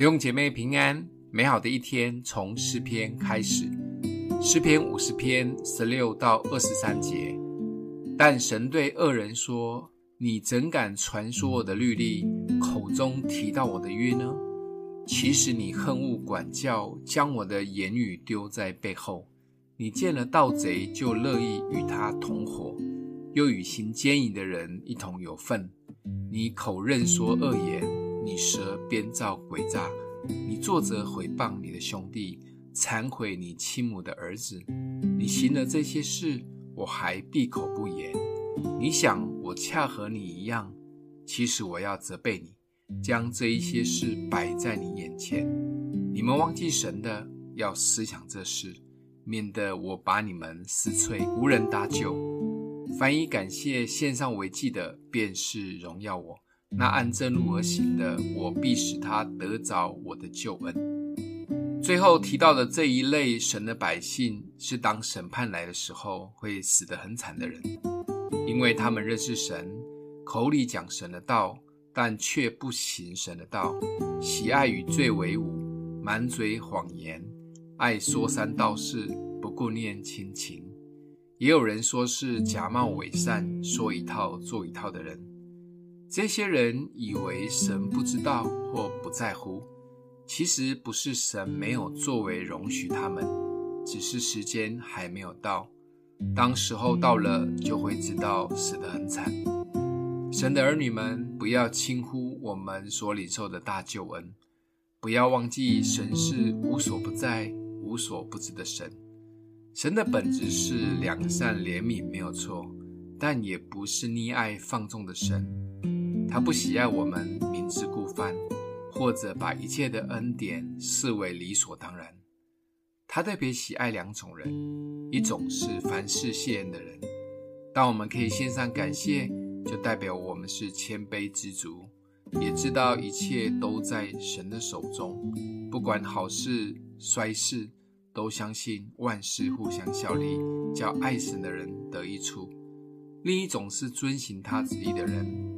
弟兄姐妹平安，美好的一天从诗篇开始。诗篇五十篇十六到二十三节。但神对恶人说：“你怎敢传说我的律例，口中提到我的约呢？其实你恨恶管教，将我的言语丢在背后。你见了盗贼，就乐意与他同伙，又与行奸淫的人一同有份。你口认说恶言。”你舌编造诡诈，你作者毁谤你的兄弟，残毁你亲母的儿子。你行了这些事，我还闭口不言。你想我恰和你一样，其实我要责备你，将这一些事摆在你眼前。你们忘记神的，要思想这事，免得我把你们撕碎，无人搭救。凡以感谢献上为祭的，便是荣耀我。那按正路而行的，我必使他得着我的救恩。最后提到的这一类神的百姓，是当审判来的时候会死得很惨的人，因为他们认识神，口里讲神的道，但却不行神的道，喜爱与罪为伍，满嘴谎言，爱说三道四，不顾念亲情。也有人说是假冒伪善，说一套做一套的人。这些人以为神不知道或不在乎，其实不是神没有作为容许他们，只是时间还没有到。当时候到了，就会知道死得很惨。神的儿女们，不要轻忽我们所领受的大救恩，不要忘记神是无所不在、无所不知的神。神的本质是良善怜悯，没有错，但也不是溺爱放纵的神。他不喜爱我们明知故犯，或者把一切的恩典视为理所当然。他特别喜爱两种人，一种是凡事谢恩的人。当我们可以献上感谢，就代表我们是谦卑知足，也知道一切都在神的手中。不管好事衰事，都相信万事互相效力，叫爱神的人得益处。另一种是遵行他旨意的人。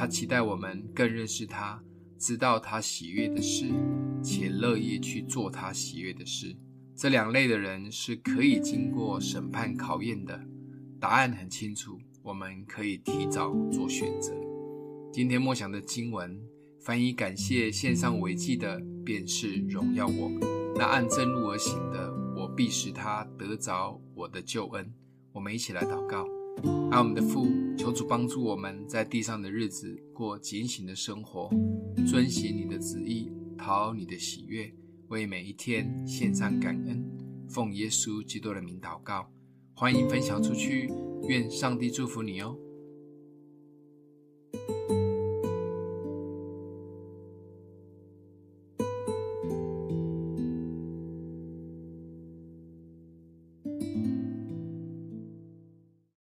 他期待我们更认识他，知道他喜悦的事，且乐意去做他喜悦的事。这两类的人是可以经过审判考验的，答案很清楚，我们可以提早做选择。今天默想的经文，凡以感谢献上为祭的，便是荣耀我；那按正路而行的，我必使他得着我的救恩。我们一起来祷告。爱我们的父，求主帮助我们在地上的日子过警醒的生活，遵行你的旨意，讨你的喜悦，为每一天献上感恩。奉耶稣基督的名祷告，欢迎分享出去，愿上帝祝福你哦。